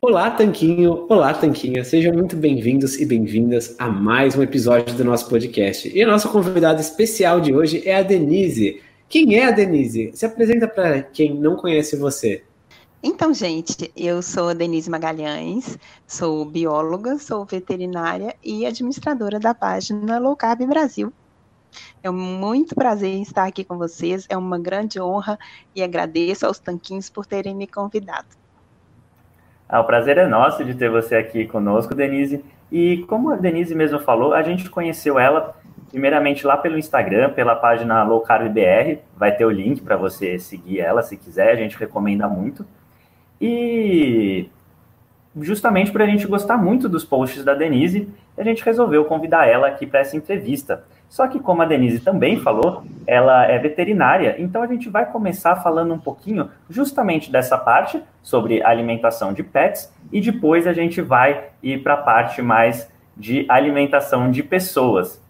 Olá, Tanquinho! Olá, Tanquinha! Sejam muito bem-vindos e bem-vindas a mais um episódio do nosso podcast. E a nossa convidada especial de hoje é a Denise. Quem é a Denise? Se apresenta para quem não conhece você. Então, gente, eu sou a Denise Magalhães, sou bióloga, sou veterinária e administradora da página Low Carb Brasil. É muito prazer estar aqui com vocês, é uma grande honra e agradeço aos tanquinhos por terem me convidado. Ah, o prazer é nosso de ter você aqui conosco, Denise. E como a Denise mesmo falou, a gente conheceu ela primeiramente lá pelo Instagram, pela página Low Carb BR. Vai ter o link para você seguir ela se quiser, a gente recomenda muito. E justamente por a gente gostar muito dos posts da Denise, a gente resolveu convidar ela aqui para essa entrevista. Só que, como a Denise também falou, ela é veterinária, então a gente vai começar falando um pouquinho justamente dessa parte sobre alimentação de pets e depois a gente vai ir para a parte mais de alimentação de pessoas.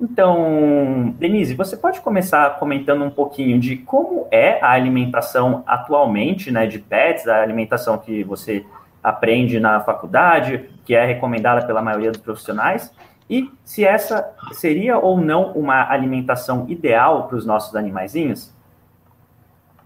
Então, Denise, você pode começar comentando um pouquinho de como é a alimentação atualmente, né, de pets, a alimentação que você aprende na faculdade, que é recomendada pela maioria dos profissionais, e se essa seria ou não uma alimentação ideal para os nossos animaizinhos?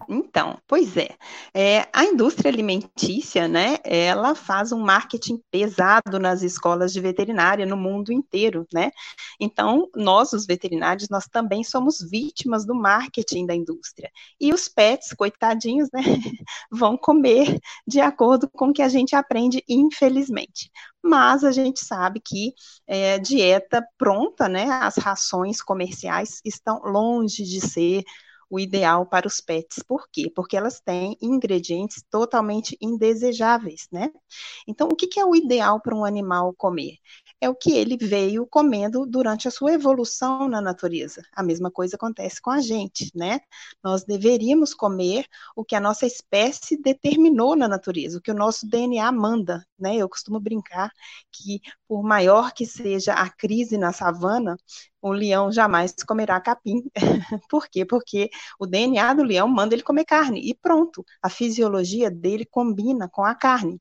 Então, pois é. é. A indústria alimentícia, né, ela faz um marketing pesado nas escolas de veterinária no mundo inteiro, né? Então, nós, os veterinários, nós também somos vítimas do marketing da indústria. E os pets, coitadinhos, né, vão comer de acordo com o que a gente aprende, infelizmente mas a gente sabe que é, dieta pronta, né, as rações comerciais estão longe de ser o ideal para os pets. Por quê? Porque elas têm ingredientes totalmente indesejáveis, né? Então, o que, que é o ideal para um animal comer? É o que ele veio comendo durante a sua evolução na natureza. A mesma coisa acontece com a gente, né? Nós deveríamos comer o que a nossa espécie determinou na natureza, o que o nosso DNA manda, né? Eu costumo brincar que, por maior que seja a crise na savana, o leão jamais comerá capim. Por quê? Porque o DNA do leão manda ele comer carne e pronto, a fisiologia dele combina com a carne.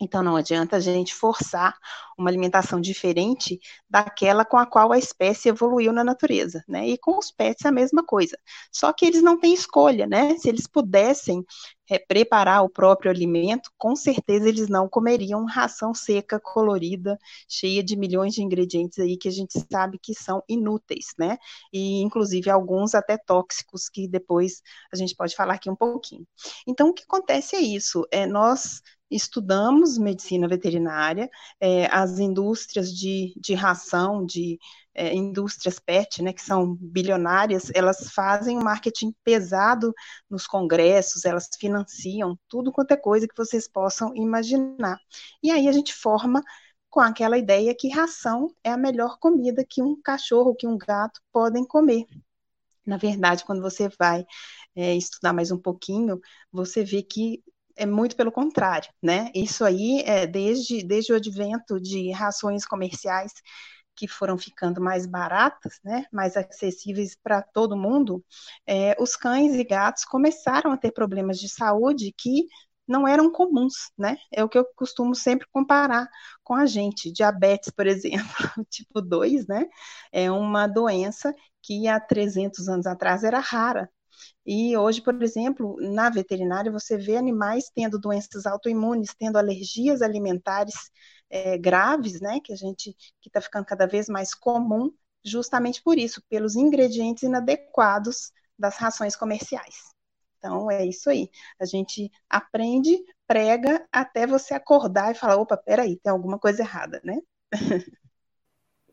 Então, não adianta a gente forçar uma alimentação diferente daquela com a qual a espécie evoluiu na natureza, né? E com os pets é a mesma coisa. Só que eles não têm escolha, né? Se eles pudessem é, preparar o próprio alimento, com certeza eles não comeriam ração seca, colorida, cheia de milhões de ingredientes aí que a gente sabe que são inúteis, né? E inclusive alguns até tóxicos que depois a gente pode falar aqui um pouquinho. Então, o que acontece é isso, é nós estudamos medicina veterinária, é, as indústrias de, de ração, de é, indústrias PET, né, que são bilionárias, elas fazem um marketing pesado nos congressos, elas financiam tudo quanto é coisa que vocês possam imaginar. E aí a gente forma com aquela ideia que ração é a melhor comida que um cachorro, que um gato podem comer. Na verdade, quando você vai é, estudar mais um pouquinho, você vê que é muito pelo contrário, né? Isso aí é desde, desde o advento de rações comerciais que foram ficando mais baratas, né, mais acessíveis para todo mundo, é, os cães e gatos começaram a ter problemas de saúde que não eram comuns, né? É o que eu costumo sempre comparar com a gente. Diabetes, por exemplo, tipo 2, né? É uma doença que há 300 anos atrás era rara, e hoje, por exemplo, na veterinária, você vê animais tendo doenças autoimunes, tendo alergias alimentares é, graves, né, que a gente que está ficando cada vez mais comum, justamente por isso, pelos ingredientes inadequados das rações comerciais. Então é isso aí. A gente aprende, prega até você acordar e falar, opa, peraí, tem alguma coisa errada, né?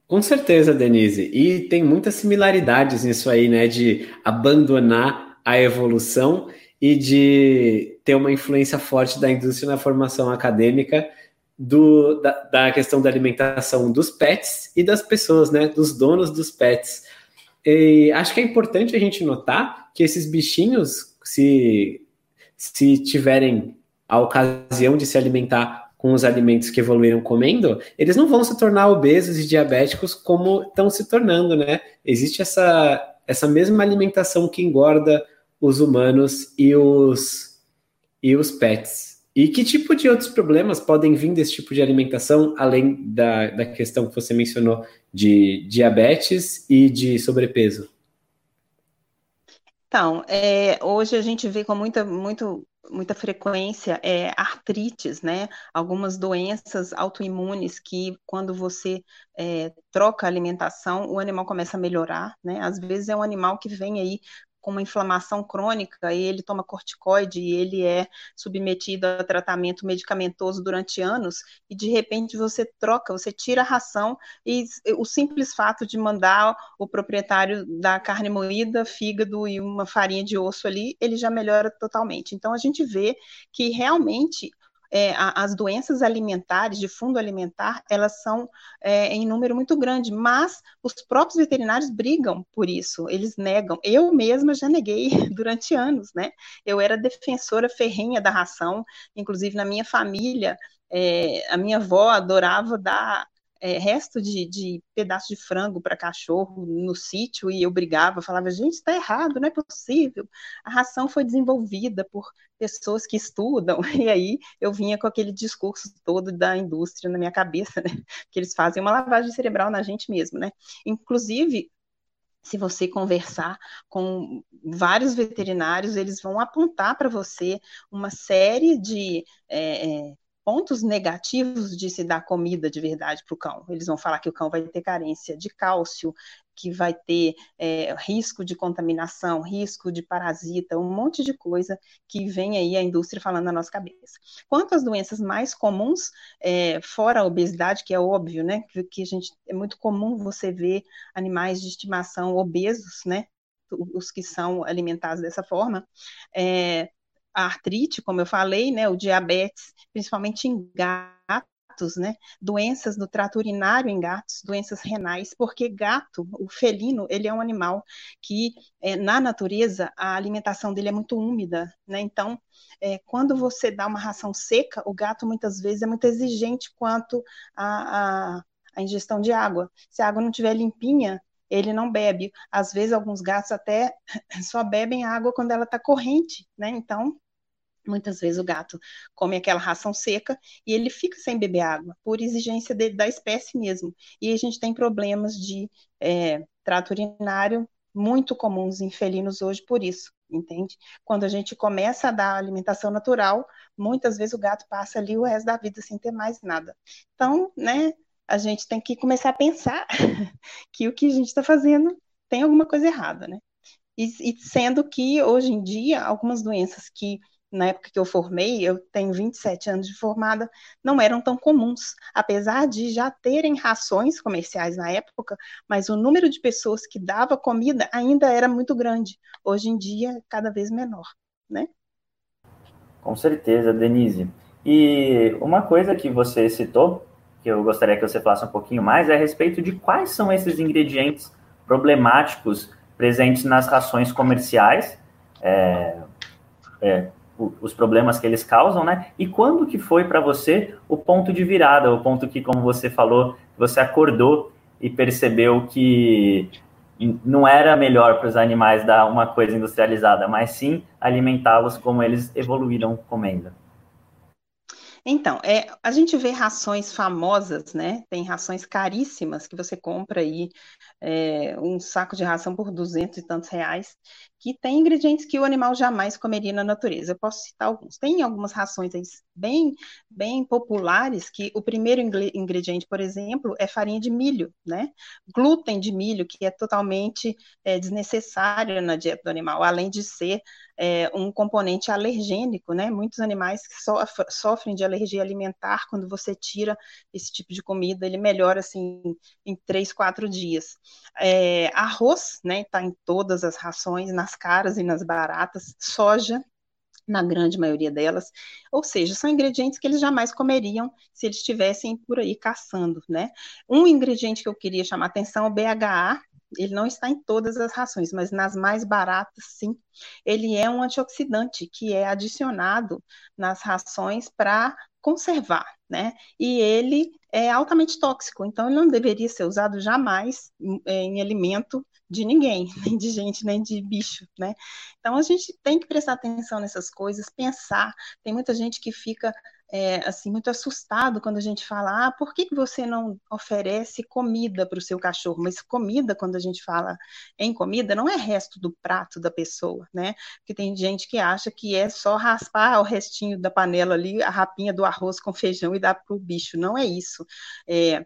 Com certeza, Denise. E tem muitas similaridades nisso aí, né? De abandonar a evolução e de ter uma influência forte da indústria na formação acadêmica do, da, da, questão da alimentação dos pets e das pessoas, né, dos donos dos pets. E acho que é importante a gente notar que esses bichinhos, se, se tiverem a ocasião de se alimentar com os alimentos que evoluíram comendo, eles não vão se tornar obesos e diabéticos como estão se tornando, né? Existe essa, essa mesma alimentação que engorda os humanos e os, e os pets. E que tipo de outros problemas podem vir desse tipo de alimentação, além da, da questão que você mencionou de diabetes e de sobrepeso? Então, é, hoje a gente vê com muita, muito, muita frequência é, artrites, né? Algumas doenças autoimunes que, quando você é, troca a alimentação, o animal começa a melhorar, né? Às vezes é um animal que vem aí com uma inflamação crônica e ele toma corticoide e ele é submetido a tratamento medicamentoso durante anos e de repente você troca, você tira a ração e o simples fato de mandar o proprietário da carne moída, fígado e uma farinha de osso ali, ele já melhora totalmente. Então a gente vê que realmente é, as doenças alimentares, de fundo alimentar, elas são é, em número muito grande, mas os próprios veterinários brigam por isso, eles negam. Eu mesma já neguei durante anos, né? Eu era defensora ferrenha da ração, inclusive na minha família, é, a minha avó adorava dar é, resto de, de pedaço de frango para cachorro no sítio e eu brigava, falava, gente, está errado, não é possível. A ração foi desenvolvida por pessoas que estudam, e aí eu vinha com aquele discurso todo da indústria na minha cabeça, né? Que eles fazem uma lavagem cerebral na gente mesmo, né? Inclusive, se você conversar com vários veterinários, eles vão apontar para você uma série de é, é, pontos negativos de se dar comida de verdade para o cão. Eles vão falar que o cão vai ter carência de cálcio, que vai ter é, risco de contaminação, risco de parasita, um monte de coisa que vem aí a indústria falando na nossa cabeça. Quanto às doenças mais comuns, é, fora a obesidade, que é óbvio, né, que, que a gente é muito comum você ver animais de estimação obesos, né, os que são alimentados dessa forma, é, a artrite, como eu falei, né, o diabetes, principalmente em gatos, né, doenças do trato urinário em gatos, doenças renais, porque gato, o felino, ele é um animal que é, na natureza a alimentação dele é muito úmida, né, então é, quando você dá uma ração seca, o gato muitas vezes é muito exigente quanto a, a a ingestão de água. Se a água não estiver limpinha, ele não bebe. Às vezes, alguns gatos até só bebem água quando ela está corrente, né? Então, Muitas vezes o gato come aquela ração seca e ele fica sem beber água, por exigência de, da espécie mesmo. E a gente tem problemas de é, trato urinário muito comuns em felinos hoje por isso, entende? Quando a gente começa a dar alimentação natural, muitas vezes o gato passa ali o resto da vida sem ter mais nada. Então, né, a gente tem que começar a pensar que o que a gente está fazendo tem alguma coisa errada, né? E, e sendo que hoje em dia algumas doenças que na época que eu formei, eu tenho 27 anos de formada, não eram tão comuns, apesar de já terem rações comerciais na época, mas o número de pessoas que dava comida ainda era muito grande. Hoje em dia, cada vez menor, né? Com certeza, Denise. E uma coisa que você citou, que eu gostaria que você falasse um pouquinho mais, é a respeito de quais são esses ingredientes problemáticos presentes nas rações comerciais. É, é, os problemas que eles causam, né? E quando que foi para você o ponto de virada, o ponto que, como você falou, você acordou e percebeu que não era melhor para os animais dar uma coisa industrializada, mas sim alimentá-los como eles evoluíram comendo? Então, é, a gente vê rações famosas, né? Tem rações caríssimas que você compra aí, é, um saco de ração por duzentos e tantos reais, que tem ingredientes que o animal jamais comeria na natureza. Eu posso citar alguns. Tem algumas rações bem, bem populares que o primeiro ingrediente, por exemplo, é farinha de milho, né? Glúten de milho, que é totalmente é, desnecessário na dieta do animal, além de ser é, um componente alergênico, né? Muitos animais sofrem de alergia alimentar quando você tira esse tipo de comida, ele melhora assim em três, quatro dias. É, arroz, né? Está em todas as rações, nas caras e nas baratas, soja, na grande maioria delas, ou seja, são ingredientes que eles jamais comeriam se eles estivessem por aí caçando, né? Um ingrediente que eu queria chamar atenção é o BHA, ele não está em todas as rações, mas nas mais baratas, sim. Ele é um antioxidante que é adicionado nas rações para conservar, né? E ele é altamente tóxico, então ele não deveria ser usado jamais em, é, alimento de ninguém, nem de gente, nem de bicho, né? Então a gente tem que prestar atenção nessas coisas, pensar. Tem muita gente que fica é, assim muito assustado quando a gente fala, ah, por que, você não oferece comida para o seu cachorro? Mas comida, quando a gente fala em comida, não é resto do prato da pessoa, né? Porque tem gente que acha que é só raspar o restinho da panela ali, a rapinha do arroz com feijão e dar para o bicho. Não é isso. É,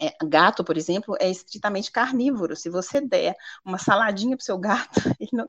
é, gato, por exemplo, é estritamente carnívoro. Se você der uma saladinha para o seu gato, não,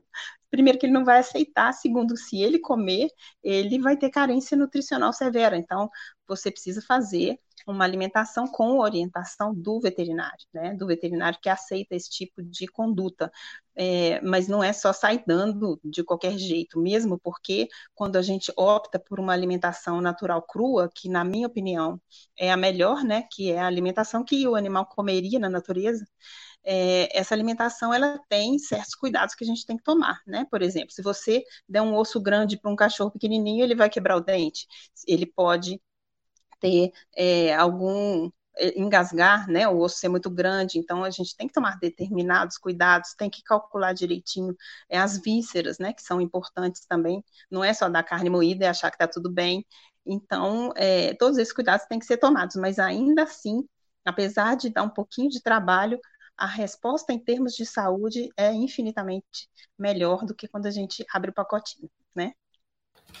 primeiro que ele não vai aceitar, segundo, se ele comer, ele vai ter carência nutricional severa. Então, você precisa fazer uma alimentação com orientação do veterinário, né? Do veterinário que aceita esse tipo de conduta. É, mas não é só sair dando de qualquer jeito, mesmo porque quando a gente opta por uma alimentação natural crua, que na minha opinião é a melhor, né? Que é a alimentação que o animal comeria na natureza. É, essa alimentação ela tem certos cuidados que a gente tem que tomar, né? Por exemplo, se você der um osso grande para um cachorro pequenininho, ele vai quebrar o dente. Ele pode ter é, algum engasgar, né, o osso ser muito grande, então a gente tem que tomar determinados cuidados, tem que calcular direitinho é, as vísceras, né, que são importantes também, não é só dar carne moída e achar que está tudo bem, então é, todos esses cuidados têm que ser tomados, mas ainda assim, apesar de dar um pouquinho de trabalho, a resposta em termos de saúde é infinitamente melhor do que quando a gente abre o pacotinho, né?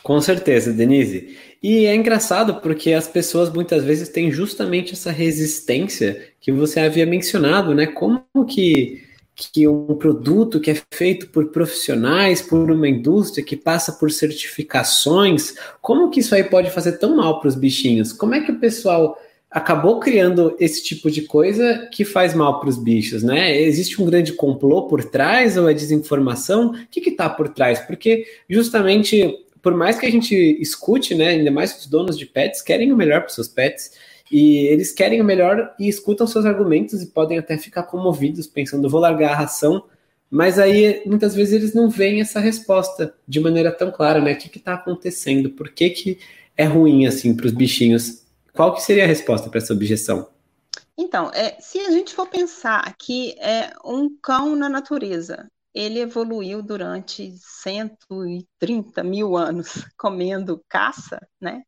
Com certeza, Denise. E é engraçado porque as pessoas muitas vezes têm justamente essa resistência que você havia mencionado, né? Como que, que um produto que é feito por profissionais, por uma indústria que passa por certificações, como que isso aí pode fazer tão mal para os bichinhos? Como é que o pessoal acabou criando esse tipo de coisa que faz mal para os bichos, né? Existe um grande complô por trás ou é desinformação? O que está por trás? Porque justamente por mais que a gente escute, né, ainda mais os donos de pets querem o melhor para seus pets e eles querem o melhor e escutam seus argumentos e podem até ficar comovidos pensando vou largar a ração, mas aí muitas vezes eles não veem essa resposta de maneira tão clara, né? O que está acontecendo? Por que, que é ruim assim para os bichinhos? Qual que seria a resposta para essa objeção? Então, é, se a gente for pensar que é um cão na natureza ele evoluiu durante 130 mil anos comendo caça, né?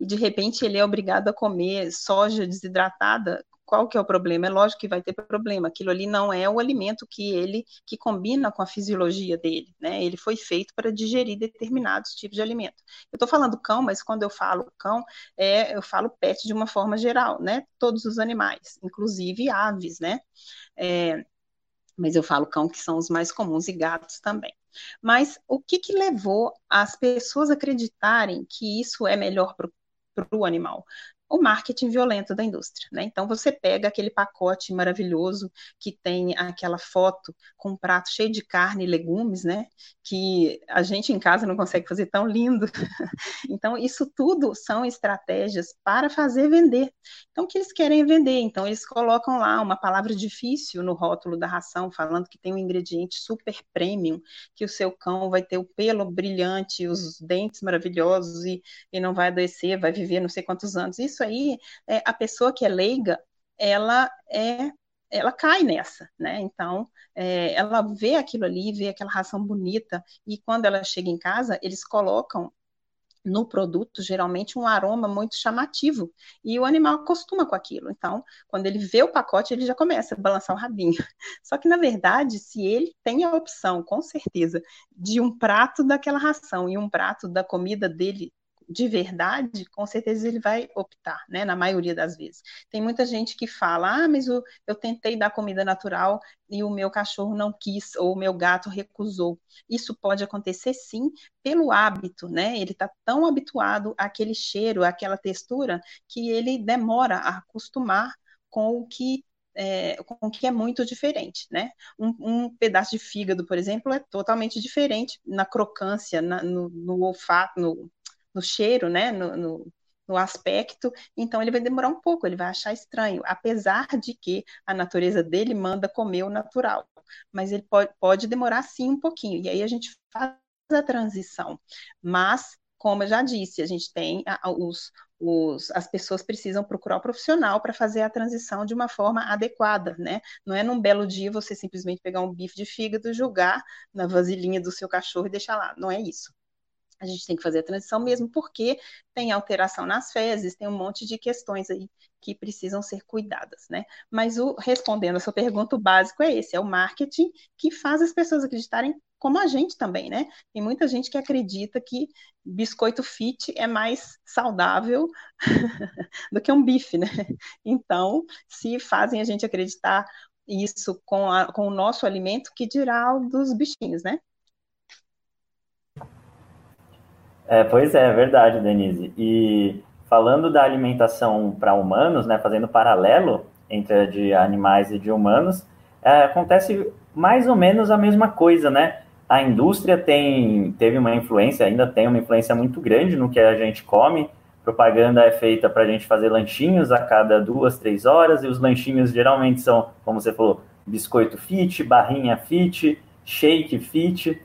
E de repente ele é obrigado a comer soja desidratada. Qual que é o problema? É lógico que vai ter problema. Aquilo ali não é o alimento que ele que combina com a fisiologia dele, né? Ele foi feito para digerir determinados tipos de alimento. Eu estou falando cão, mas quando eu falo cão, é, eu falo pet de uma forma geral, né? Todos os animais, inclusive aves, né? É, mas eu falo cão que são os mais comuns e gatos também. Mas o que, que levou as pessoas a acreditarem que isso é melhor para o animal? O marketing violento da indústria. Né? Então, você pega aquele pacote maravilhoso que tem aquela foto com um prato cheio de carne e legumes, né? que a gente em casa não consegue fazer tão lindo. então, isso tudo são estratégias para fazer vender. Então, o que eles querem é vender. Então, eles colocam lá uma palavra difícil no rótulo da ração, falando que tem um ingrediente super premium, que o seu cão vai ter o pelo brilhante, os dentes maravilhosos e, e não vai adoecer, vai viver não sei quantos anos. Isso isso aí, é, a pessoa que é leiga, ela é ela cai nessa, né? Então, é, ela vê aquilo ali, vê aquela ração bonita, e quando ela chega em casa, eles colocam no produto, geralmente, um aroma muito chamativo, e o animal acostuma com aquilo. Então, quando ele vê o pacote, ele já começa a balançar o rabinho. Só que, na verdade, se ele tem a opção, com certeza, de um prato daquela ração e um prato da comida dele de verdade, com certeza ele vai optar, né? Na maioria das vezes. Tem muita gente que fala: ah, mas eu, eu tentei dar comida natural e o meu cachorro não quis, ou o meu gato recusou. Isso pode acontecer sim pelo hábito, né? Ele está tão habituado àquele cheiro, àquela textura, que ele demora a acostumar com o que é, com que é muito diferente, né? Um, um, pedaço de fígado, por exemplo, é totalmente diferente na crocância, na, no, no olfato, no, no cheiro, né, no, no, no, aspecto, então ele vai demorar um pouco, ele vai achar estranho, apesar de que a natureza dele manda comer o natural, mas ele pode, pode demorar sim um pouquinho, e aí a gente faz a transição, mas como eu já disse, a gente tem os, os, as pessoas precisam procurar o profissional para fazer a transição de uma forma adequada, né? Não é num belo dia você simplesmente pegar um bife de fígado, jogar na vasilhinha do seu cachorro e deixar lá. Não é isso a gente tem que fazer a transição mesmo porque tem alteração nas fezes, tem um monte de questões aí que precisam ser cuidadas, né? Mas o respondendo a sua pergunta, o básico é esse, é o marketing que faz as pessoas acreditarem como a gente também, né? Tem muita gente que acredita que biscoito fit é mais saudável do que um bife, né? Então, se fazem a gente acreditar isso com, a, com o nosso alimento, que dirá dos bichinhos, né? É, pois é, é verdade, Denise. E falando da alimentação para humanos, né, fazendo paralelo entre a de animais e de humanos, é, acontece mais ou menos a mesma coisa, né? A indústria tem, teve uma influência, ainda tem uma influência muito grande no que a gente come. Propaganda é feita para a gente fazer lanchinhos a cada duas, três horas, e os lanchinhos geralmente são, como você falou, biscoito fit, barrinha fit, shake fit,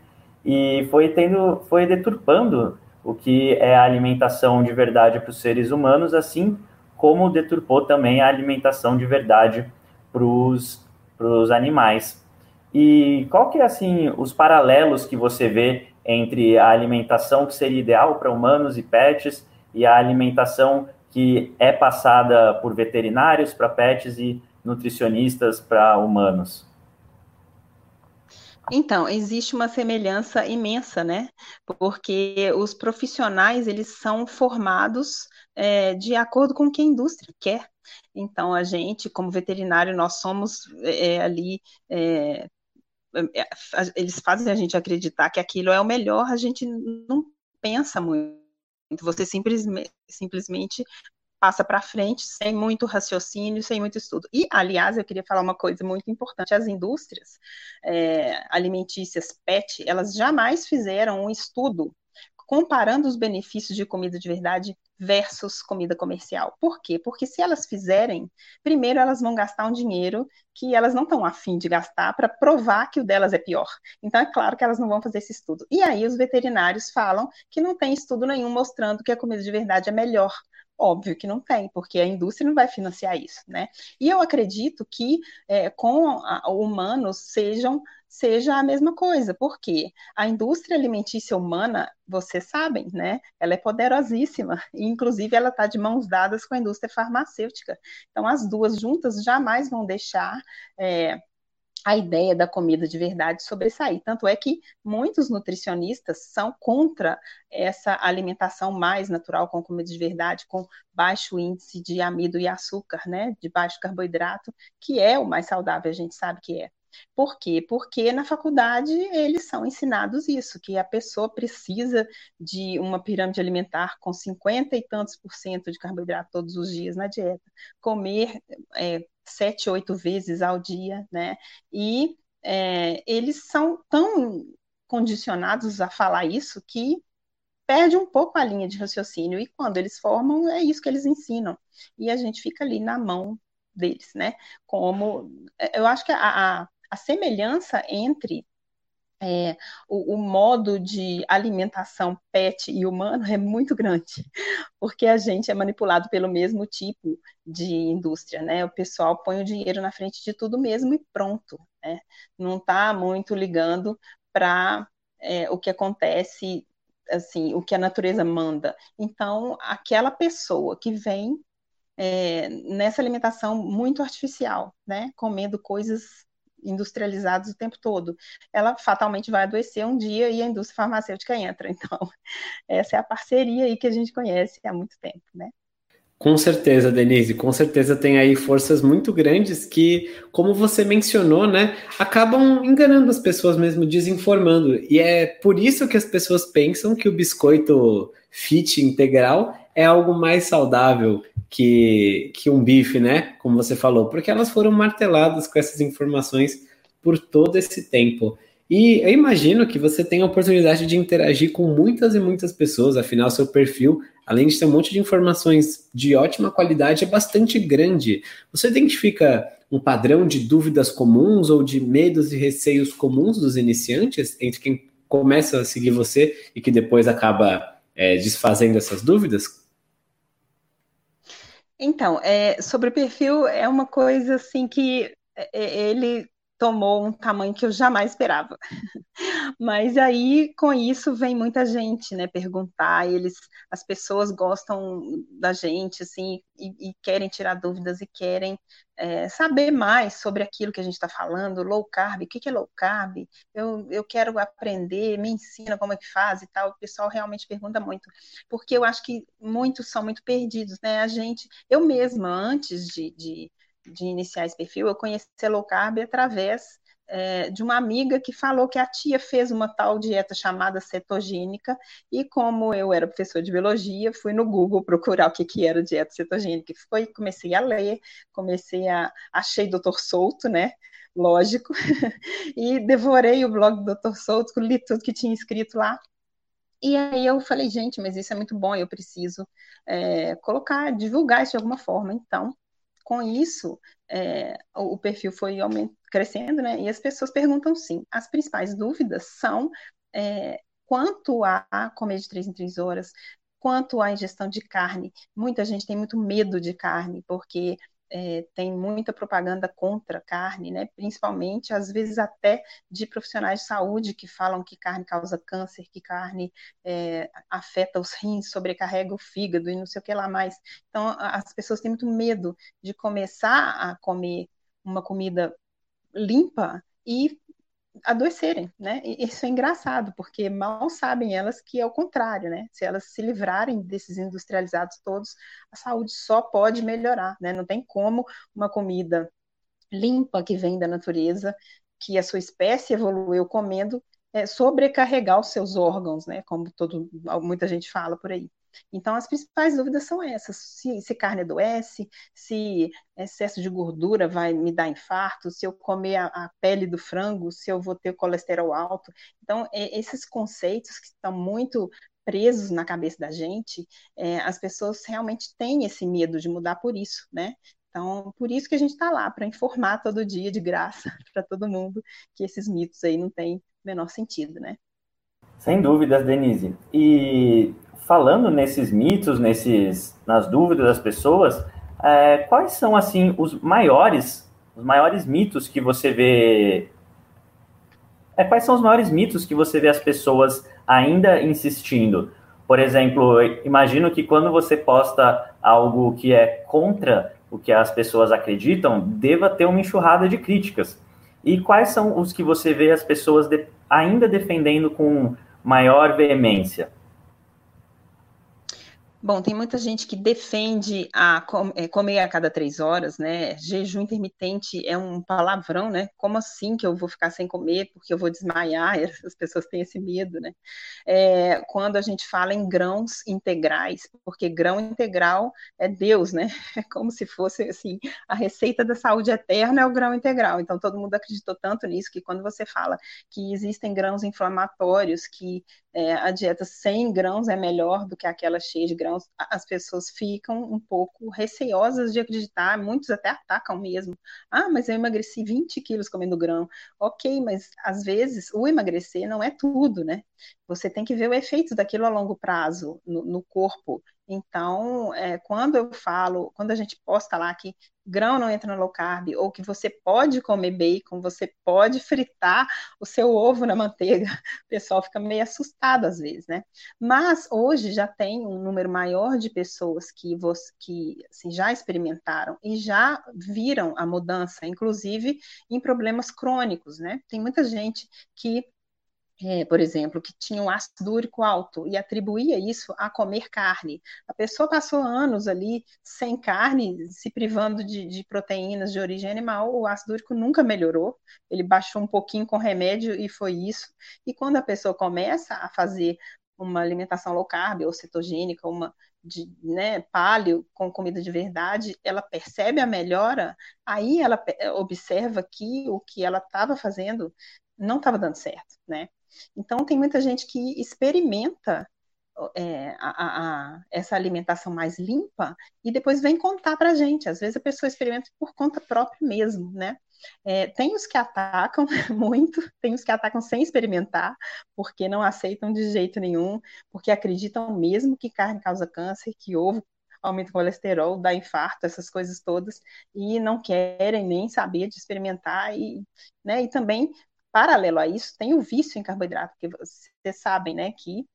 e foi tendo, foi deturpando o que é a alimentação de verdade para os seres humanos, assim como deturpou também a alimentação de verdade para os animais. E qual que é assim os paralelos que você vê entre a alimentação que seria ideal para humanos e pets e a alimentação que é passada por veterinários para pets e nutricionistas para humanos? Então, existe uma semelhança imensa, né? Porque os profissionais, eles são formados é, de acordo com o que a indústria quer. Então, a gente, como veterinário, nós somos é, ali. É, eles fazem a gente acreditar que aquilo é o melhor, a gente não pensa muito. Você simplesmente, simplesmente passa para frente sem muito raciocínio, sem muito estudo. E, aliás, eu queria falar uma coisa muito importante: as indústrias é, alimentícias PET, elas jamais fizeram um estudo comparando os benefícios de comida de verdade versus comida comercial. Por quê? Porque se elas fizerem, primeiro elas vão gastar um dinheiro que elas não estão afim de gastar para provar que o delas é pior. Então é claro que elas não vão fazer esse estudo. E aí os veterinários falam que não tem estudo nenhum mostrando que a comida de verdade é melhor. Óbvio que não tem, porque a indústria não vai financiar isso, né? E eu acredito que é, com a, humanos sejam seja a mesma coisa, porque a indústria alimentícia humana, vocês sabem, né? Ela é poderosíssima, e inclusive ela está de mãos dadas com a indústria farmacêutica. Então, as duas juntas jamais vão deixar é, a ideia da comida de verdade sobressair. Tanto é que muitos nutricionistas são contra essa alimentação mais natural com comida de verdade, com baixo índice de amido e açúcar, né, de baixo carboidrato, que é o mais saudável, a gente sabe que é. Por quê? Porque na faculdade eles são ensinados isso, que a pessoa precisa de uma pirâmide alimentar com 50 e tantos por cento de carboidrato todos os dias na dieta, comer é, sete, oito vezes ao dia, né? E é, eles são tão condicionados a falar isso que perde um pouco a linha de raciocínio. E quando eles formam, é isso que eles ensinam. E a gente fica ali na mão deles, né? Como eu acho que a, a, a semelhança entre é, o, o, modo de alimentação pet e humano é muito grande, porque a gente é manipulado pelo mesmo tipo de indústria, né? O pessoal põe o dinheiro na frente de tudo mesmo e pronto, né? Não está muito ligando para é, o que acontece, assim, o que a natureza manda. Então, aquela pessoa que vem é, nessa alimentação muito artificial, né? Comendo coisas industrializados o tempo todo, ela fatalmente vai adoecer um dia e a indústria farmacêutica entra. Então, essa é a parceria aí que a gente conhece há muito tempo, né? Com certeza, Denise, com certeza tem aí forças muito grandes que, como você mencionou, né, acabam enganando as pessoas mesmo, desinformando. E é por isso que as pessoas pensam que o biscoito fit integral é algo mais saudável que, que um bife, né? Como você falou, porque elas foram marteladas com essas informações por todo esse tempo. E eu imagino que você tem a oportunidade de interagir com muitas e muitas pessoas, afinal, seu perfil, além de ter um monte de informações de ótima qualidade, é bastante grande. Você identifica um padrão de dúvidas comuns ou de medos e receios comuns dos iniciantes entre quem começa a seguir você e que depois acaba é, desfazendo essas dúvidas? Então, é, sobre o perfil, é uma coisa assim que é, é, ele tomou um tamanho que eu jamais esperava. Mas aí, com isso, vem muita gente, né, perguntar, eles, as pessoas gostam da gente, assim, e, e querem tirar dúvidas e querem é, saber mais sobre aquilo que a gente está falando, low carb, o que, que é low carb? Eu, eu quero aprender, me ensina como é que faz e tal. O pessoal realmente pergunta muito, porque eu acho que muitos são muito perdidos, né? A gente, eu mesma, antes de, de de iniciar esse perfil, eu conheci a low carb através é, de uma amiga que falou que a tia fez uma tal dieta chamada cetogênica, e como eu era professor de biologia, fui no Google procurar o que, que era dieta cetogênica, e foi, comecei a ler, comecei a, achei doutor Souto, né, lógico, e devorei o blog do doutor Souto, li tudo que tinha escrito lá, e aí eu falei, gente, mas isso é muito bom, eu preciso é, colocar, divulgar isso de alguma forma, então com isso, é, o perfil foi crescendo, né? E as pessoas perguntam sim. As principais dúvidas são é, quanto a comer de três em três horas, Quanto à ingestão de carne, muita gente tem muito medo de carne, porque é, tem muita propaganda contra carne, né? principalmente, às vezes, até de profissionais de saúde que falam que carne causa câncer, que carne é, afeta os rins, sobrecarrega o fígado e não sei o que lá mais. Então, as pessoas têm muito medo de começar a comer uma comida limpa e adoecerem, né? E isso é engraçado, porque mal sabem elas que é o contrário, né? Se elas se livrarem desses industrializados todos, a saúde só pode melhorar, né? Não tem como uma comida limpa que vem da natureza, que a sua espécie evoluiu comendo, é, sobrecarregar os seus órgãos, né? Como todo, muita gente fala por aí. Então, as principais dúvidas são essas: se, se, carne adoece, se excesso de gordura vai me dar infarto, se eu comer a, a pele do frango, se eu vou ter colesterol alto. Então, é, esses conceitos que estão muito presos na cabeça da gente, é, as pessoas realmente têm esse medo de mudar por isso, né? Então, por isso que a gente está lá, para informar todo dia de graça para todo mundo que esses mitos aí não têm menor sentido, né? Sem dúvidas, Denise. E falando nesses mitos, nesses, nas dúvidas das pessoas, é, quais são assim os maiores, os maiores mitos que você vê? É, quais são os maiores mitos que você vê as pessoas ainda insistindo? Por exemplo, imagino que quando você posta algo que é contra o que as pessoas acreditam, deva ter uma enxurrada de críticas. E quais são os que você vê as pessoas de, ainda defendendo com maior veemência? Bom, tem muita gente que defende a é, comer a cada três horas, né? Jejum intermitente é um palavrão, né? Como assim que eu vou ficar sem comer porque eu vou desmaiar? As pessoas têm esse medo, né? É, quando a gente fala em grãos integrais, porque grão integral é Deus, né? É como se fosse assim, a receita da saúde eterna é o grão integral. Então todo mundo acreditou tanto nisso que quando você fala que existem grãos inflamatórios, que é, a dieta sem grãos é melhor do que aquela cheia de grãos, as pessoas ficam um pouco receosas de acreditar, muitos até atacam mesmo. Ah, mas eu emagreci 20 quilos comendo grão. Ok, mas às vezes o emagrecer não é tudo, né? Você tem que ver o efeito daquilo a longo prazo no, no corpo. Então, é, quando eu falo, quando a gente posta lá que grão não entra no low carb, ou que você pode comer bacon, você pode fritar o seu ovo na manteiga, o pessoal fica meio assustado às vezes, né? Mas hoje já tem um número maior de pessoas que, você, que assim, já experimentaram e já viram a mudança, inclusive em problemas crônicos, né? Tem muita gente que é, por exemplo, que tinha um ácido úrico alto e atribuía isso a comer carne. A pessoa passou anos ali sem carne, se privando de, de, proteínas de origem animal, o ácido úrico nunca melhorou, ele baixou um pouquinho com remédio e foi isso. E quando a pessoa começa a fazer uma alimentação low carb ou cetogênica, uma de né, paleo com comida de verdade, ela percebe a melhora, aí ela observa que o que ela estava fazendo não estava dando certo, né? Então, tem muita gente que experimenta é, a, a, essa alimentação mais limpa e depois vem contar para a gente. Às vezes a pessoa experimenta por conta própria mesmo, né? É, tem os que atacam muito, tem os que atacam sem experimentar, porque não aceitam de jeito nenhum, porque acreditam mesmo que carne causa câncer, que ovo aumenta o colesterol, dá infarto, essas coisas todas, e não querem nem saber de experimentar, e, né, e também paralelo a isso, tem o vício em carboidrato, porque vocês sabem, né, que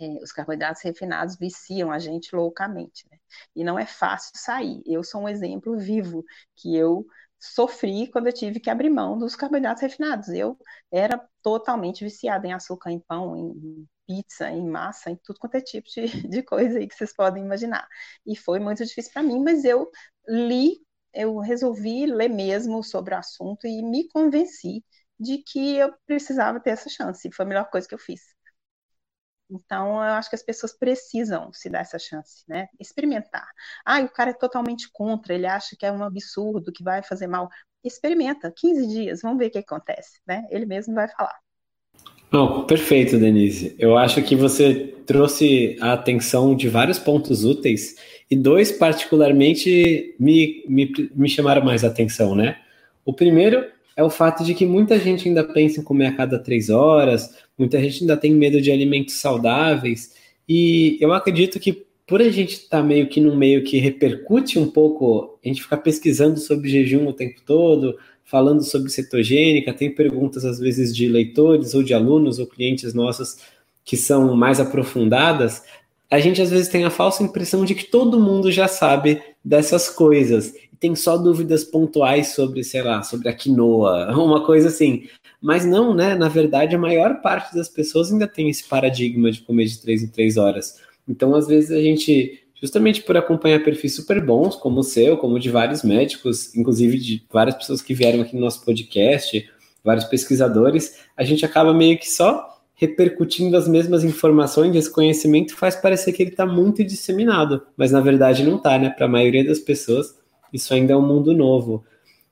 é, os carboidratos refinados viciam a gente loucamente, né? E não é fácil sair. Eu sou um exemplo vivo que eu sofri quando eu tive que abrir mão dos carboidratos refinados. Eu era totalmente viciada em açúcar, em pão, em pizza, em massa, em tudo quanto é tipo de, de coisa aí que vocês podem imaginar. E foi muito difícil para mim, mas eu li, eu resolvi ler mesmo sobre o assunto e me convenci de que eu precisava ter essa chance, foi a melhor coisa que eu fiz. Então, eu acho que as pessoas precisam se dar essa chance, né? Experimentar. Ah, o cara é totalmente contra, ele acha que é um absurdo, que vai fazer mal. Experimenta, 15 dias, vamos ver o que acontece, né? Ele mesmo vai falar. Perfeito, Denise. Eu acho que você trouxe a atenção de vários pontos úteis e dois particularmente me, me, me chamaram mais atenção, né? O primeiro é o fato de que muita gente ainda pensa em comer a cada três horas, muita gente ainda tem medo de alimentos saudáveis, E eu acredito que por a gente estar tá meio que num meio que repercute um pouco, a gente ficar pesquisando sobre jejum o tempo todo, falando sobre cetogênica, tem perguntas às vezes de leitores ou de alunos ou clientes nossos que são mais aprofundadas, a gente às vezes tem a falsa impressão de que todo mundo já sabe dessas coisas e tem só dúvidas pontuais sobre, sei lá, sobre a quinoa, uma coisa assim. Mas não, né? Na verdade, a maior parte das pessoas ainda tem esse paradigma de comer de três em três horas. Então, às vezes, a gente, justamente por acompanhar perfis super bons, como o seu, como de vários médicos, inclusive de várias pessoas que vieram aqui no nosso podcast, vários pesquisadores, a gente acaba meio que só repercutindo as mesmas informações, esse conhecimento faz parecer que ele está muito disseminado, mas na verdade não está, né? Para a maioria das pessoas, isso ainda é um mundo novo.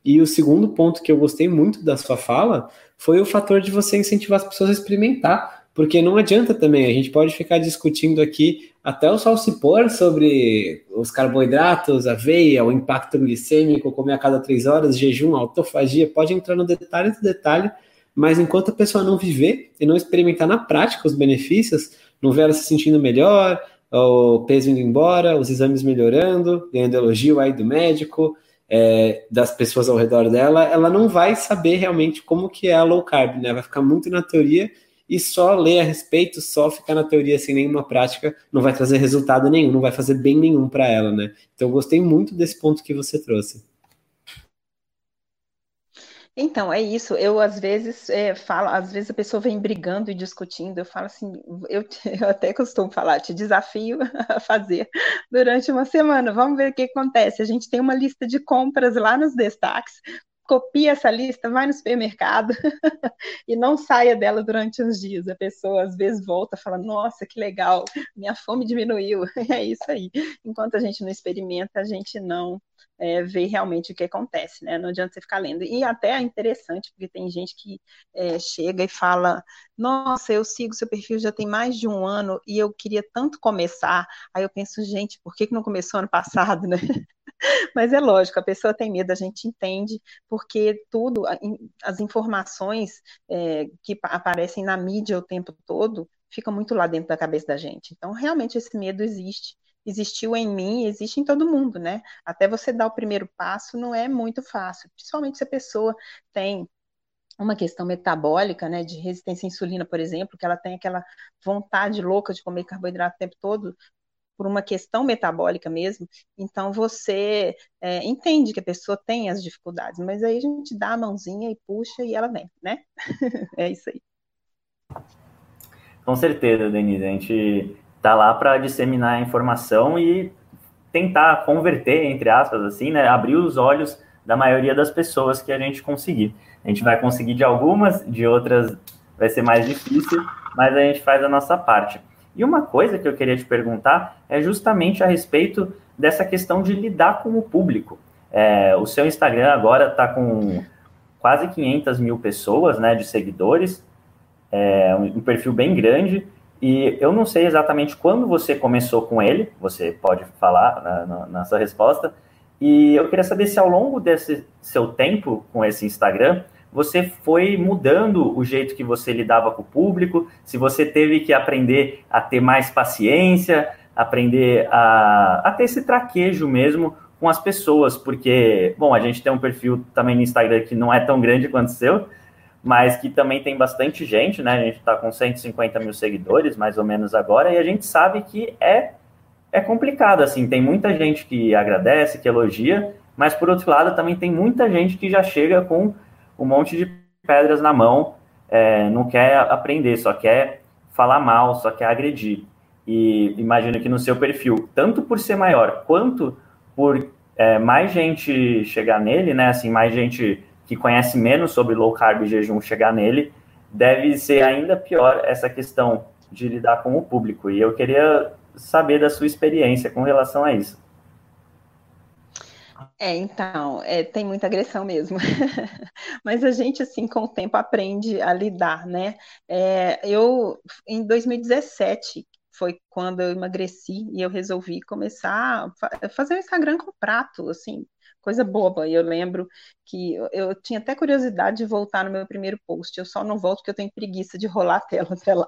E o segundo ponto que eu gostei muito da sua fala foi o fator de você incentivar as pessoas a experimentar porque não adianta também, a gente pode ficar discutindo aqui até o sol se pôr sobre os carboidratos, aveia, o impacto glicêmico, comer a cada três horas, jejum, autofagia, pode entrar no detalhe do detalhe, mas enquanto a pessoa não viver e não experimentar na prática os benefícios, não ver ela se sentindo melhor, o peso indo embora, os exames melhorando, ganhando elogio aí do médico, é, das pessoas ao redor dela, ela não vai saber realmente como que é a low carb, né? Vai ficar muito na teoria e só ler a respeito, só ficar na teoria sem nenhuma prática, não vai trazer resultado nenhum, não vai fazer bem nenhum para ela, né? Então gostei muito desse ponto que você trouxe. Então, é isso. Eu, às vezes, é, falo, às vezes a pessoa vem brigando e discutindo. Eu falo assim, eu, eu até costumo falar, te desafio a fazer durante uma semana. Vamos ver o que acontece. A gente tem uma lista de compras lá nos destaques copia essa lista, vai no supermercado e não saia dela durante uns dias. A pessoa às vezes volta e fala: Nossa, que legal, minha fome diminuiu. É isso aí. Enquanto a gente não experimenta, a gente não é, vê realmente o que acontece, né? Não adianta você ficar lendo. E até é interessante, porque tem gente que é, chega e fala: Nossa, eu sigo seu perfil já tem mais de um ano e eu queria tanto começar. Aí eu penso, gente, por que, que não começou ano passado, né? Mas é lógico, a pessoa tem medo, a gente entende, porque tudo, as informações é, que aparecem na mídia o tempo todo, ficam muito lá dentro da cabeça da gente. Então, realmente, esse medo existe. Existiu em mim, existe em todo mundo, né? Até você dar o primeiro passo não é muito fácil, principalmente se a pessoa tem uma questão metabólica, né, de resistência à insulina, por exemplo, que ela tem aquela vontade louca de comer carboidrato o tempo todo, por uma questão metabólica mesmo, então você é, entende que a pessoa tem as dificuldades, mas aí a gente dá a mãozinha e puxa e ela vem, né? é isso aí. Com certeza, Denise, a gente tá lá para disseminar a informação e tentar converter, entre aspas, assim, né, abrir os olhos da maioria das pessoas que a gente conseguir. A gente vai conseguir de algumas, de outras vai ser mais difícil, mas a gente faz a nossa parte. E uma coisa que eu queria te perguntar é justamente a respeito dessa questão de lidar com o público. É, o seu Instagram agora está com quase 500 mil pessoas, né, de seguidores, é um perfil bem grande, e eu não sei exatamente quando você começou com ele, você pode falar na, na, na sua resposta, e eu queria saber se ao longo desse seu tempo com esse Instagram, você foi mudando o jeito que você lidava com o público, se você teve que aprender a ter mais paciência, aprender a, a ter esse traquejo mesmo com as pessoas, porque, bom, a gente tem um perfil também no Instagram que não é tão grande quanto o seu, mas que também tem bastante gente, né? A gente está com 150 mil seguidores, mais ou menos agora, e a gente sabe que é, é complicado, assim, tem muita gente que agradece, que elogia, mas por outro lado também tem muita gente que já chega com um monte de pedras na mão, é, não quer aprender, só quer falar mal, só quer agredir. E imagino que no seu perfil, tanto por ser maior, quanto por é, mais gente chegar nele, né? Assim, mais gente que conhece menos sobre low carb e jejum chegar nele, deve ser ainda pior essa questão de lidar com o público. E eu queria saber da sua experiência com relação a isso. É, então, é, tem muita agressão mesmo. Mas a gente, assim, com o tempo aprende a lidar, né? É, eu, em 2017, foi quando eu emagreci e eu resolvi começar a fazer o Instagram com prato, assim, coisa boba. E eu lembro que eu, eu, tinha até curiosidade de voltar no meu primeiro post. Eu só não volto porque eu tenho preguiça de rolar a tela até lá.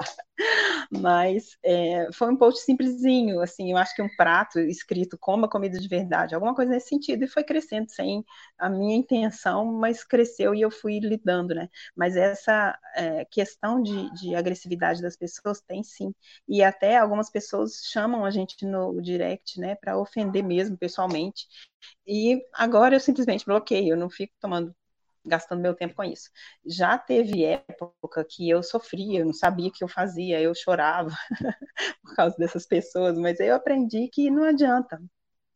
Mas é, foi um post simplesinho, assim, eu acho que um prato escrito coma comida de verdade, alguma coisa nesse sentido, e foi crescendo sem a minha intenção, mas cresceu e eu fui lidando, né? Mas essa é, questão de, de agressividade das pessoas tem sim. E até algumas pessoas chamam a gente no direct, né, para ofender mesmo pessoalmente. E agora eu simplesmente bloqueio, eu não fico tomando gastando meu tempo com isso. Já teve época que eu sofria, eu não sabia o que eu fazia, eu chorava por causa dessas pessoas, mas eu aprendi que não adianta.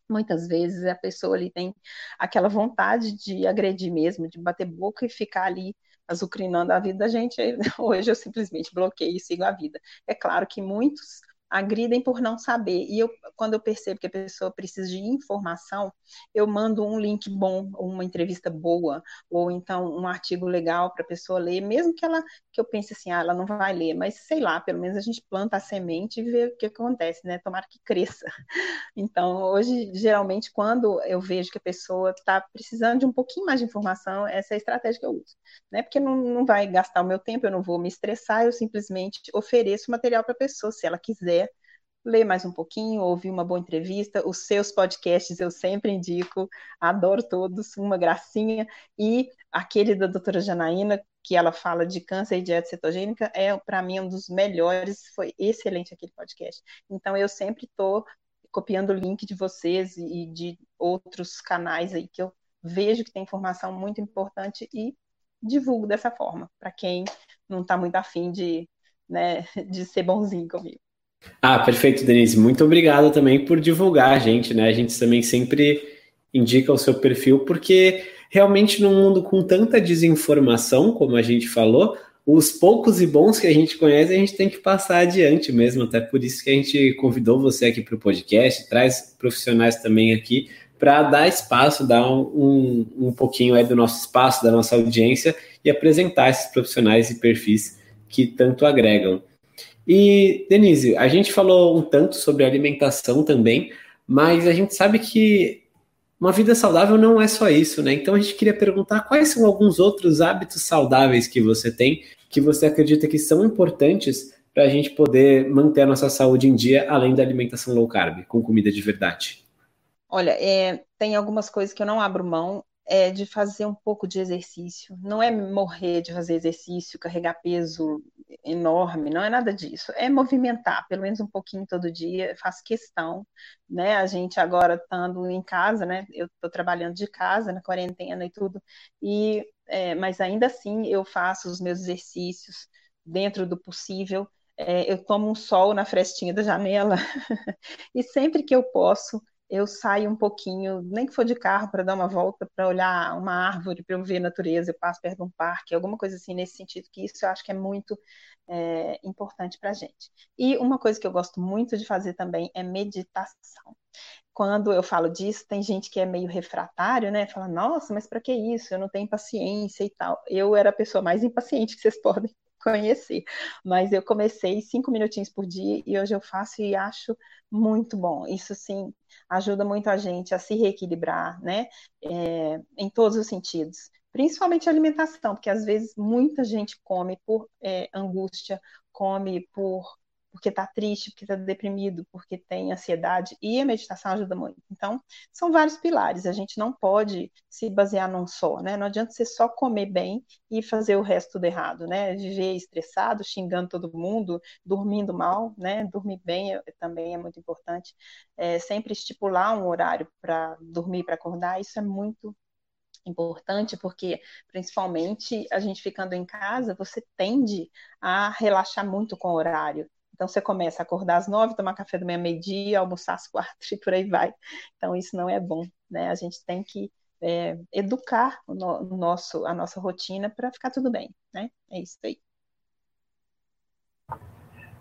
Muitas vezes a pessoa ali tem aquela vontade de agredir mesmo, de bater boca e ficar ali azucrinando a vida da gente. Hoje eu simplesmente bloqueio e sigo a vida. É claro que muitos agridem por não saber. E eu, quando eu percebo que a pessoa precisa de informação, eu mando um link bom, uma entrevista boa, ou então um artigo legal para a pessoa ler, mesmo que ela que eu pense assim, ah, ela não vai ler, mas sei lá, pelo menos a gente planta a semente e vê o que acontece, né? Tomara que cresça. Então, hoje, geralmente, quando eu vejo que a pessoa está precisando de um pouquinho mais de informação, essa é a estratégia que eu uso, né? Porque não, não vai gastar o meu tempo, eu não vou me estressar, eu simplesmente ofereço material para a pessoa, se ela quiser ler mais um pouquinho, ouvir uma boa entrevista. Os seus podcasts eu sempre indico, adoro todos, uma gracinha. E aquele da doutora Janaína, que ela fala de câncer e dieta cetogênica, é para mim um dos melhores, foi excelente aquele podcast. Então eu sempre estou copiando o link de vocês e de outros canais aí que eu vejo que tem informação muito importante e divulgo dessa forma, para quem não está muito afim de, né, de ser bonzinho comigo. Ah, perfeito, Denise. Muito obrigado também por divulgar a gente, né? A gente também sempre indica o seu perfil, porque realmente num mundo com tanta desinformação, como a gente falou, os poucos e bons que a gente conhece, a gente tem que passar adiante mesmo. Até por isso que a gente convidou você aqui para o podcast, traz profissionais também aqui para dar espaço, dar um, um, um pouquinho aí do nosso espaço, da nossa audiência e apresentar esses profissionais e perfis que tanto agregam. E, Denise, a gente falou um tanto sobre alimentação também, mas a gente sabe que uma vida saudável não é só isso, né? Então a gente queria perguntar quais são alguns outros hábitos saudáveis que você tem, que você acredita que são importantes para a gente poder manter a nossa saúde em dia, além da alimentação low carb, com comida de verdade. Olha, é, tem algumas coisas que eu não abro mão é de fazer um pouco de exercício. Não é morrer de fazer exercício, carregar peso enorme, não é nada disso. É movimentar, pelo menos um pouquinho todo dia, faz questão, né? A gente agora estando em casa, né? Eu estou trabalhando de casa na quarentena e tudo, e é, mas ainda assim eu faço os meus exercícios dentro do possível. É, eu tomo um sol na frestinha da janela e sempre que eu posso eu saio um pouquinho, nem que for de carro, para dar uma volta, para olhar uma árvore, para eu ver a natureza, eu passo perto de um parque, alguma coisa assim nesse sentido, que isso eu acho que é muito é, importante para a gente. E uma coisa que eu gosto muito de fazer também é meditação. Quando eu falo disso, tem gente que é meio refratário, né? Fala, nossa, mas para que isso? Eu não tenho paciência e tal. Eu era a pessoa mais impaciente que vocês podem conhecer. Mas eu comecei cinco minutinhos por dia e hoje eu faço e acho muito bom. Isso sim ajuda muito a gente a se reequilibrar, né? É, em todos os sentidos. Principalmente a alimentação, porque às vezes muita gente come por é, angústia, come por porque está triste, porque está deprimido, porque tem ansiedade, e a meditação ajuda muito. Então, são vários pilares, a gente não pode se basear num só, né? Não adianta você só comer bem e fazer o resto tudo errado, né? Viver estressado, xingando todo mundo, dormindo mal, né? Dormir bem também é muito importante. É, sempre estipular um horário para dormir, para acordar, isso é muito importante porque principalmente a gente ficando em casa, você tende a relaxar muito com o horário. Então você começa a acordar às nove, tomar café da manhã meio-dia, almoçar às quatro e por aí vai. Então isso não é bom, né? A gente tem que é, educar o, no, o nosso, a nossa rotina para ficar tudo bem, né? É isso aí.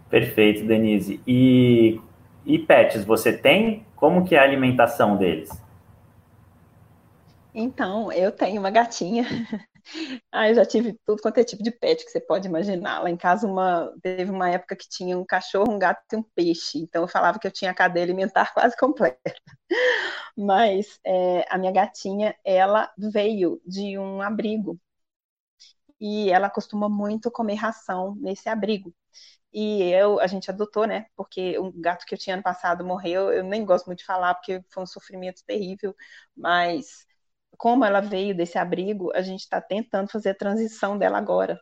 Perfeito, Denise. E, e pets, você tem? Como que é a alimentação deles? Então, eu tenho uma gatinha Ah, eu já tive tudo quanto é tipo de pet que você pode imaginar. Lá em casa uma, teve uma época que tinha um cachorro, um gato e um peixe. Então eu falava que eu tinha a cadeia alimentar quase completa. Mas é, a minha gatinha, ela veio de um abrigo. E ela costuma muito comer ração nesse abrigo. E eu, a gente adotou, né? Porque um gato que eu tinha ano passado morreu. Eu nem gosto muito de falar, porque foi um sofrimento terrível. Mas como ela veio desse abrigo, a gente está tentando fazer a transição dela agora.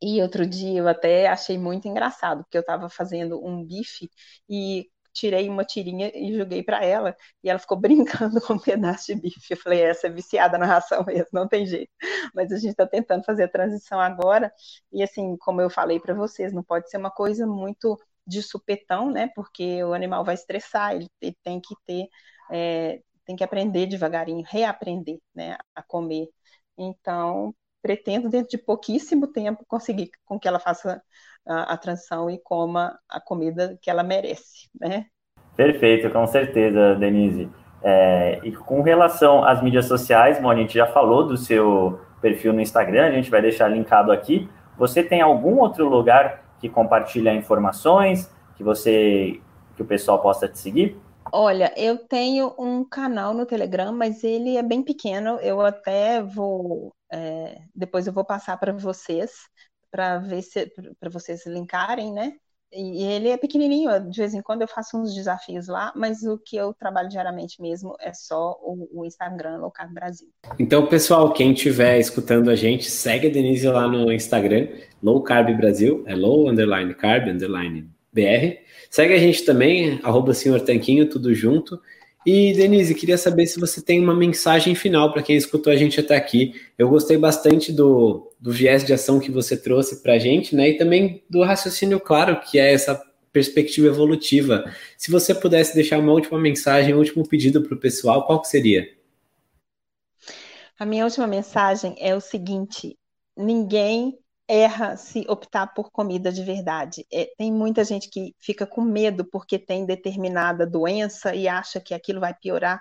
E outro dia eu até achei muito engraçado, porque eu estava fazendo um bife e tirei uma tirinha e joguei para ela, e ela ficou brincando com um pedaço de bife. Eu falei, essa é viciada na ração mesmo, não tem jeito. Mas a gente está tentando fazer a transição agora, e assim, como eu falei para vocês, não pode ser uma coisa muito de supetão, né? Porque o animal vai estressar, ele, ele tem que ter é, tem que aprender devagarinho, reaprender né, a comer. Então, pretendo, dentro de pouquíssimo tempo, conseguir com que ela faça a, a transição e coma a comida que ela merece, né? Perfeito, com certeza, Denise. É, e com relação às mídias sociais, a gente já falou do seu perfil no Instagram, a gente vai deixar linkado aqui. Você tem algum outro lugar que compartilha informações, que você que o pessoal possa te seguir? Olha, eu tenho um canal no Telegram, mas ele é bem pequeno. Eu até vou, é, depois eu vou passar para vocês, para ver se para vocês linkarem, né? E ele é pequenininho, de vez em quando eu faço uns desafios lá, mas o que eu trabalho diariamente mesmo é só o, o Instagram Low Carb Brasil. Então, pessoal, quem estiver escutando a gente, segue a Denise lá no Instagram, Low Carb Brasil, é low underline carb underline BR. Segue a gente também, arroba Senhor Tanquinho, tudo junto. E, Denise, queria saber se você tem uma mensagem final para quem escutou a gente até aqui. Eu gostei bastante do, do viés de ação que você trouxe para a gente, né? E também do raciocínio claro, que é essa perspectiva evolutiva. Se você pudesse deixar uma última mensagem, um último pedido para o pessoal, qual seria? A minha última mensagem é o seguinte: ninguém erra se optar por comida de verdade. É, tem muita gente que fica com medo porque tem determinada doença e acha que aquilo vai piorar.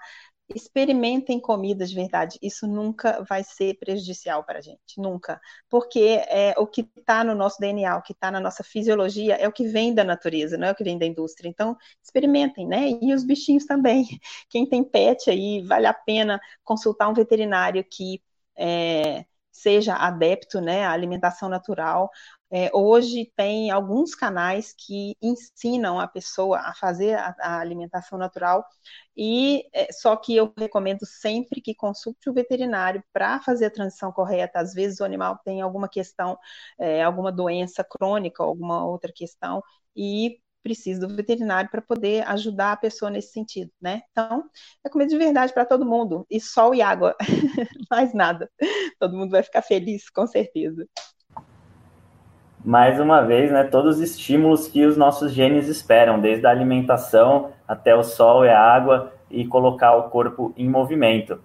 Experimentem comida de verdade. Isso nunca vai ser prejudicial para a gente, nunca. Porque é, o que está no nosso DNA, o que está na nossa fisiologia, é o que vem da natureza, não é o que vem da indústria. Então, experimentem, né? E os bichinhos também. Quem tem pet aí, vale a pena consultar um veterinário que. É, seja adepto né, à alimentação natural. É, hoje tem alguns canais que ensinam a pessoa a fazer a, a alimentação natural, e é, só que eu recomendo sempre que consulte o veterinário para fazer a transição correta. Às vezes o animal tem alguma questão, é, alguma doença crônica, alguma outra questão, e precisa do veterinário para poder ajudar a pessoa nesse sentido, né? Então, é comida de verdade para todo mundo, e sol e água, mais nada. Todo mundo vai ficar feliz, com certeza. Mais uma vez, né, todos os estímulos que os nossos genes esperam, desde a alimentação até o sol e a água e colocar o corpo em movimento.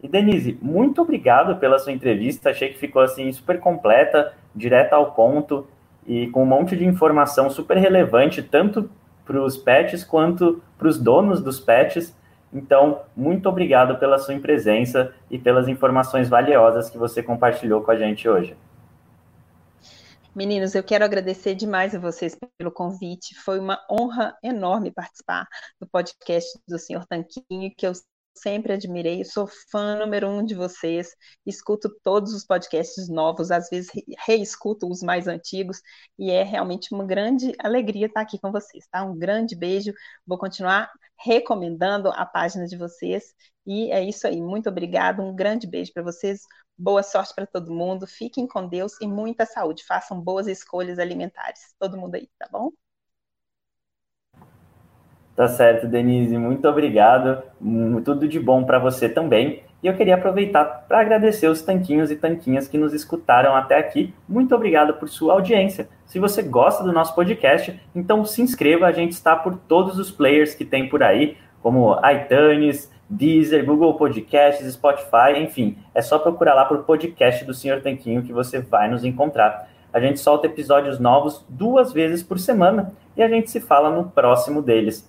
E Denise, muito obrigado pela sua entrevista, achei que ficou assim super completa, direta ao ponto e com um monte de informação super relevante, tanto para os pets quanto para os donos dos pets. Então, muito obrigado pela sua presença e pelas informações valiosas que você compartilhou com a gente hoje. Meninos, eu quero agradecer demais a vocês pelo convite. Foi uma honra enorme participar do podcast do Senhor Tanquinho, que eu sempre admirei, sou fã número um de vocês, escuto todos os podcasts novos, às vezes reescuto os mais antigos, e é realmente uma grande alegria estar aqui com vocês, tá? Um grande beijo, vou continuar recomendando a página de vocês, e é isso aí, muito obrigado, um grande beijo para vocês, boa sorte para todo mundo, fiquem com Deus e muita saúde, façam boas escolhas alimentares, todo mundo aí, tá bom? Tá certo, Denise, muito obrigado. Tudo de bom para você também. E eu queria aproveitar para agradecer os tanquinhos e tanquinhas que nos escutaram até aqui. Muito obrigado por sua audiência. Se você gosta do nosso podcast, então se inscreva. A gente está por todos os players que tem por aí, como iTunes, Deezer, Google Podcasts, Spotify, enfim. É só procurar lá por podcast do Senhor Tanquinho que você vai nos encontrar. A gente solta episódios novos duas vezes por semana e a gente se fala no próximo deles.